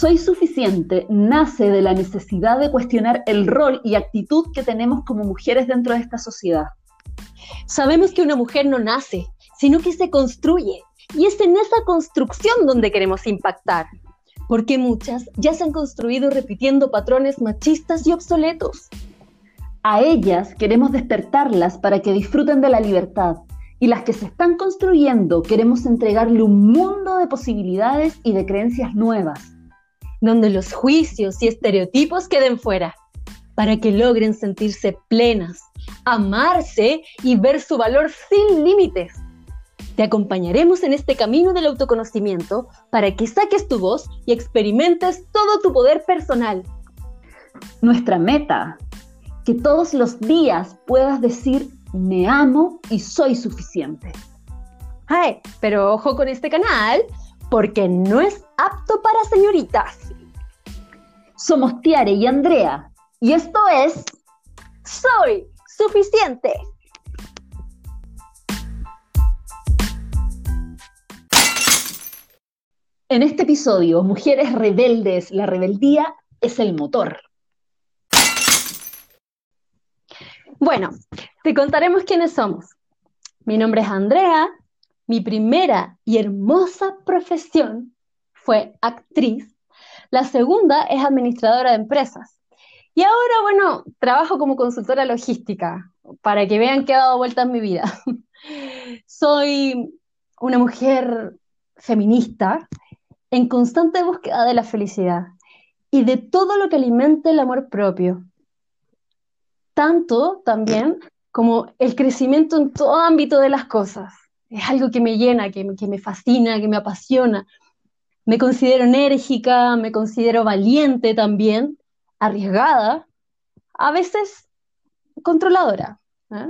Soy suficiente nace de la necesidad de cuestionar el rol y actitud que tenemos como mujeres dentro de esta sociedad. Sabemos que una mujer no nace, sino que se construye. Y es en esa construcción donde queremos impactar. Porque muchas ya se han construido repitiendo patrones machistas y obsoletos. A ellas queremos despertarlas para que disfruten de la libertad. Y las que se están construyendo queremos entregarle un mundo de posibilidades y de creencias nuevas. Donde los juicios y estereotipos queden fuera, para que logren sentirse plenas, amarse y ver su valor sin límites. Te acompañaremos en este camino del autoconocimiento para que saques tu voz y experimentes todo tu poder personal. Nuestra meta, que todos los días puedas decir me amo y soy suficiente. Ay, pero ojo con este canal, porque no es apto para señoritas. Somos Tiare y Andrea, y esto es Soy suficiente. En este episodio, Mujeres Rebeldes, la rebeldía es el motor. Bueno, te contaremos quiénes somos. Mi nombre es Andrea, mi primera y hermosa profesión fue actriz, la segunda es administradora de empresas y ahora, bueno, trabajo como consultora logística, para que vean que ha dado vuelta en mi vida. Soy una mujer feminista en constante búsqueda de la felicidad y de todo lo que alimente el amor propio. Tanto también como el crecimiento en todo ámbito de las cosas. Es algo que me llena, que, que me fascina, que me apasiona. Me considero enérgica, me considero valiente también arriesgada, a veces controladora, ¿eh?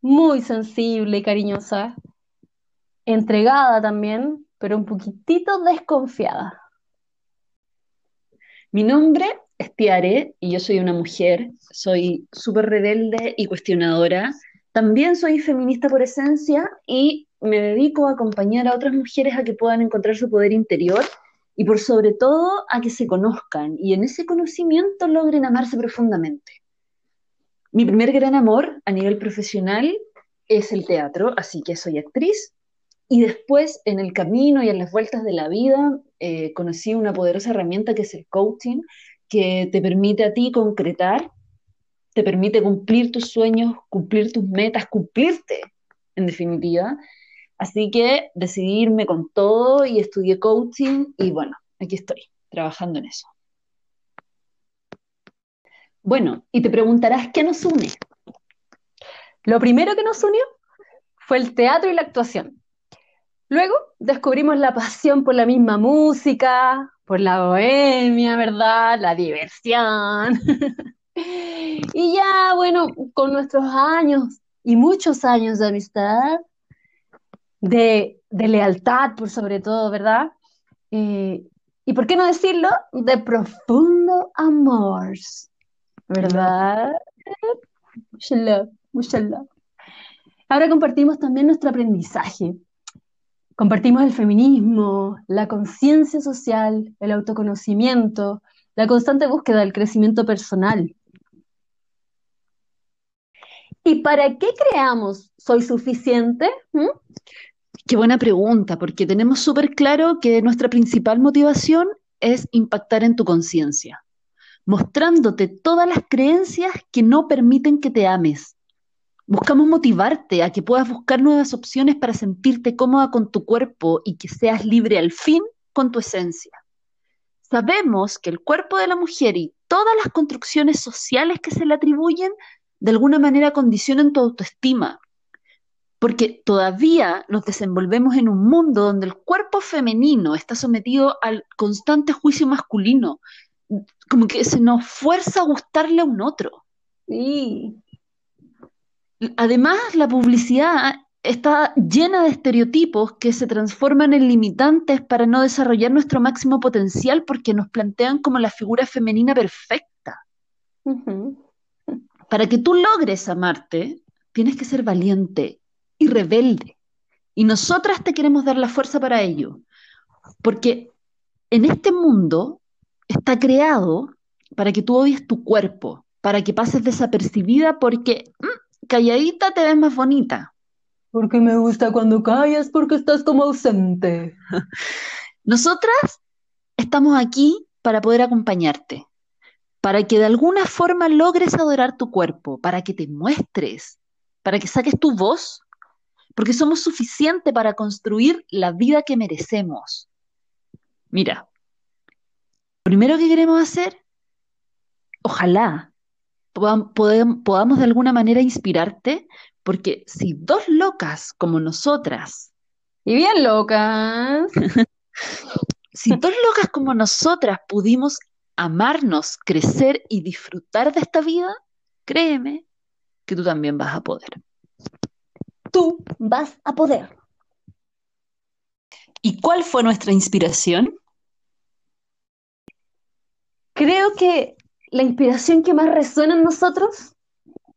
muy sensible y cariñosa, entregada también, pero un poquitito desconfiada. Mi nombre es Tiare y yo soy una mujer, soy súper rebelde y cuestionadora. También soy feminista por esencia y me dedico a acompañar a otras mujeres a que puedan encontrar su poder interior y por sobre todo a que se conozcan y en ese conocimiento logren amarse profundamente. Mi primer gran amor a nivel profesional es el teatro, así que soy actriz. Y después, en el camino y en las vueltas de la vida, eh, conocí una poderosa herramienta que es el coaching, que te permite a ti concretar, te permite cumplir tus sueños, cumplir tus metas, cumplirte, en definitiva, Así que decidí irme con todo y estudié coaching y bueno, aquí estoy, trabajando en eso. Bueno, y te preguntarás, ¿qué nos une? Lo primero que nos unió fue el teatro y la actuación. Luego descubrimos la pasión por la misma música, por la bohemia, ¿verdad? La diversión. y ya, bueno, con nuestros años y muchos años de amistad, de, lealtad por sobre todo, ¿verdad? Eh, y por qué no decirlo, de profundo amor, ¿verdad? Mucha love. Ahora compartimos también nuestro aprendizaje. Compartimos el feminismo, la conciencia social, el autoconocimiento, la constante búsqueda del crecimiento personal. ¿Y para qué creamos Soy Suficiente? ¿Mm? Qué buena pregunta, porque tenemos súper claro que nuestra principal motivación es impactar en tu conciencia, mostrándote todas las creencias que no permiten que te ames. Buscamos motivarte a que puedas buscar nuevas opciones para sentirte cómoda con tu cuerpo y que seas libre al fin con tu esencia. Sabemos que el cuerpo de la mujer y todas las construcciones sociales que se le atribuyen de alguna manera condicionan tu autoestima, porque todavía nos desenvolvemos en un mundo donde el cuerpo femenino está sometido al constante juicio masculino, como que se nos fuerza a gustarle a un otro. Además, la publicidad está llena de estereotipos que se transforman en limitantes para no desarrollar nuestro máximo potencial porque nos plantean como la figura femenina perfecta. Para que tú logres amarte, tienes que ser valiente, y rebelde. Y nosotras te queremos dar la fuerza para ello, porque en este mundo está creado para que tú odies tu cuerpo, para que pases desapercibida porque mm, calladita te ves más bonita. Porque me gusta cuando callas porque estás como ausente. Nosotras estamos aquí para poder acompañarte, para que de alguna forma logres adorar tu cuerpo, para que te muestres, para que saques tu voz, porque somos suficientes para construir la vida que merecemos. Mira, primero que queremos hacer, ojalá podamos de alguna manera inspirarte, porque si dos locas como nosotras, y bien locas, si dos locas como nosotras pudimos amarnos, crecer y disfrutar de esta vida, créeme que tú también vas a poder. Tú vas a poder. ¿Y cuál fue nuestra inspiración? Creo que la inspiración que más resuena en nosotros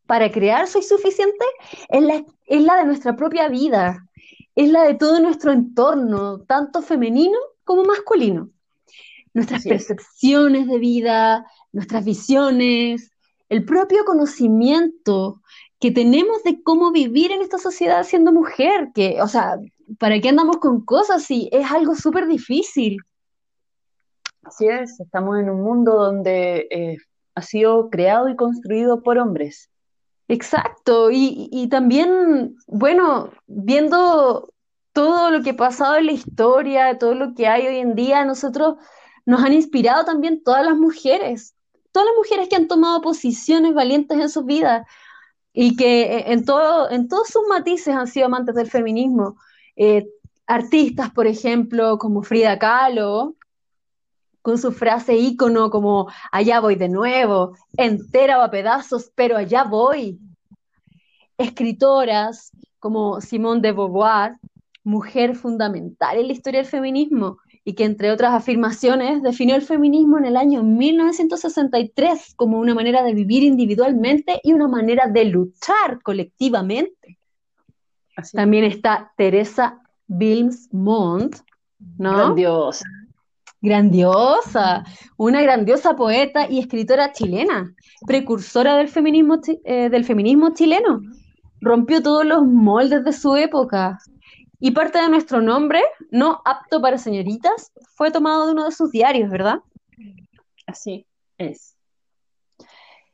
para crear Soy Suficiente es la, es la de nuestra propia vida, es la de todo nuestro entorno, tanto femenino como masculino. Nuestras percepciones de vida, nuestras visiones, el propio conocimiento que tenemos de cómo vivir en esta sociedad siendo mujer, que, o sea, ¿para qué andamos con cosas si es algo súper difícil? Así es, estamos en un mundo donde eh, ha sido creado y construido por hombres. Exacto, y, también, bueno, viendo todo lo que ha pasado en la historia, todo lo que hay hoy en día, nosotros nos han inspirado también todas las mujeres, todas las mujeres que han tomado posiciones valientes en sus vidas y que eh, en, todo, en todos sus matices han sido amantes del feminismo. Eh, artistas, por ejemplo, como Frida Kahlo, con su frase ícono como allá voy de nuevo, entera o a pedazos, pero allá voy. Escritoras como Simone de Beauvoir, mujer fundamental en la historia del feminismo y que entre otras afirmaciones definió el feminismo en el año 1963 como una manera de vivir individualmente y una manera de luchar colectivamente. También está Teresa Wilms Montt, ¿no? Grandiosa grandiosa, una grandiosa poeta y escritora chilena, precursora del feminismo, eh, del feminismo chileno. Rompió todos los moldes de su época. Y parte de nuestro nombre, no apto para señoritas, fue tomado de uno de sus diarios, ¿verdad? Así es.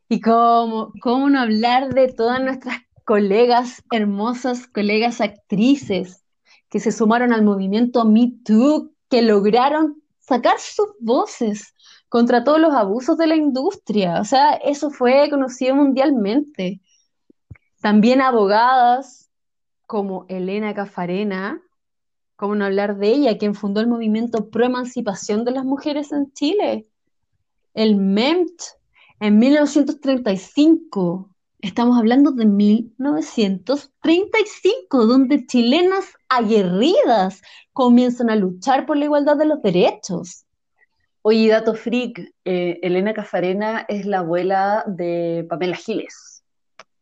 Y cómo, cómo no hablar de todas nuestras colegas, hermosas colegas actrices que se sumaron al movimiento Me Too, que lograron sacar sus voces contra todos los abusos de la industria. O sea, eso fue conocido mundialmente. También abogadas como Elena Cafarena, como no hablar de ella, quien fundó el movimiento pro emancipación de las mujeres en Chile. El MEMT en 1935. Estamos hablando de 1935, donde chilenas aguerridas comienzan a luchar por la igualdad de los derechos. Oye, dato freak, eh, Elena Cafarena es la abuela de Pamela Giles.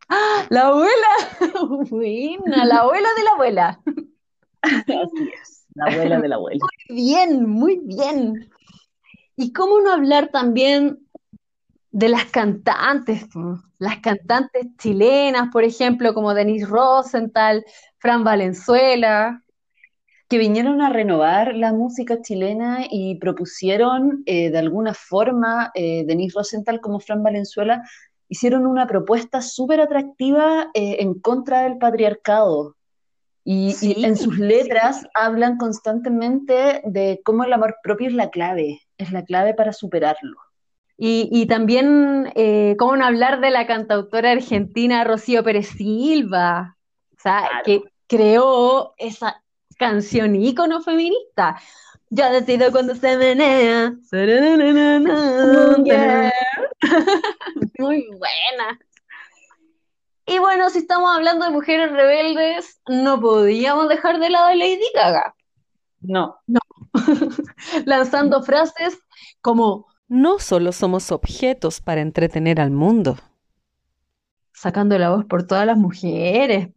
¡Ah! ¡La abuela! Buena, la abuela de la abuela. Así es, la abuela de la abuela. Muy bien, muy bien. ¿Y cómo no hablar también de las cantantes, las cantantes chilenas, por ejemplo, como Denise Rosenthal, Fran Valenzuela. Que vinieron a renovar la música chilena y propusieron eh, de alguna forma, eh, Denise Rosenthal como Fran Valenzuela, hicieron una propuesta súper atractiva eh, en contra del patriarcado. Y, y, en sus letras hablan constantemente de cómo el amor propio es la clave, es la clave para superarlo. Y, también, eh, ¿cómo no hablar de la cantautora argentina Rocío Pérez Silva? O sea, que creó esa canción ícono feminista. Yo decido cuando se menea. Muy buena. Y bueno, si estamos hablando de mujeres rebeldes, no podíamos dejar de lado a Lady Gaga. No. No. Lanzando frases como no solo somos objetos para entretener al mundo. Sacando la voz por todas las mujeres.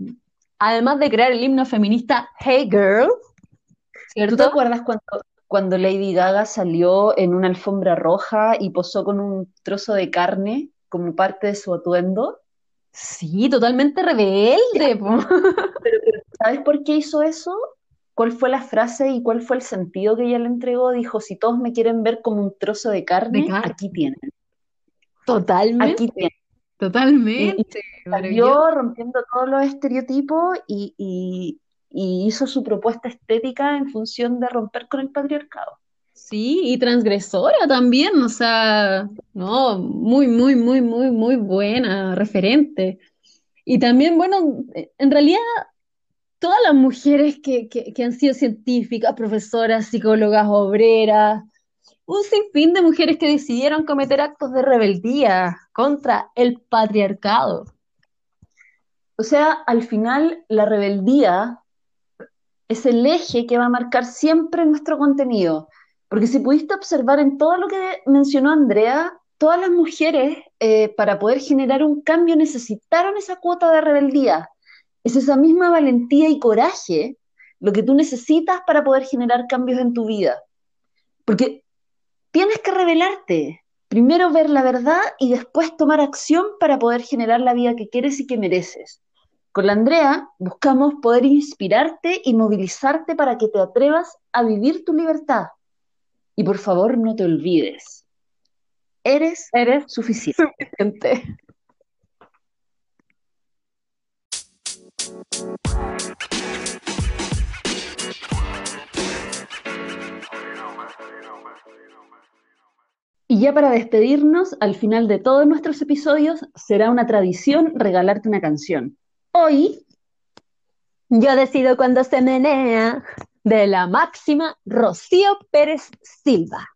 Además de crear el himno feminista Hey Girl, ¿Tú te acuerdas cuando cuando Lady Gaga salió en una alfombra roja y posó con un trozo de carne como parte de su atuendo. Sí, totalmente rebelde. po. Pero, pero, ¿sabes por qué hizo eso? ¿Cuál fue la frase y cuál fue el sentido que ella le entregó? Dijo, si todos me quieren ver como un trozo de carne, De carne. aquí tienen. Totalmente, Aquí tienen. Totalmente. Salió rompiendo todos los estereotipos y, y- y hizo su propuesta estética en función de romper con el patriarcado. Sí, y transgresora también, o sea, no, muy, muy, muy, muy, muy buena referente. Y también, bueno, en realidad, todas las mujeres que, que, que han sido científicas, profesoras, psicólogas, obreras, un sinfín de mujeres que decidieron cometer actos de rebeldía contra el patriarcado. O sea, al final la rebeldía es el eje que va a marcar siempre nuestro contenido. Porque si pudiste observar en todo lo que mencionó Andrea, todas las mujeres eh, para poder generar un cambio necesitaron esa cuota de rebeldía. Es esa misma valentía y coraje lo que tú necesitas para poder generar cambios en tu vida. Porque tienes que rebelarte. Primero ver la verdad y después tomar acción para poder generar la vida que quieres y que mereces. Con la Andrea buscamos poder inspirarte y movilizarte para que te atrevas a vivir tu libertad. Y por favor, no te olvides. Eres Eres suficiente. suficiente. Y ya para despedirnos, al final de todos nuestros episodios, será una tradición regalarte una canción. Hoy, Yo decido cuando se menea de la máxima Rocío Pérez Silva.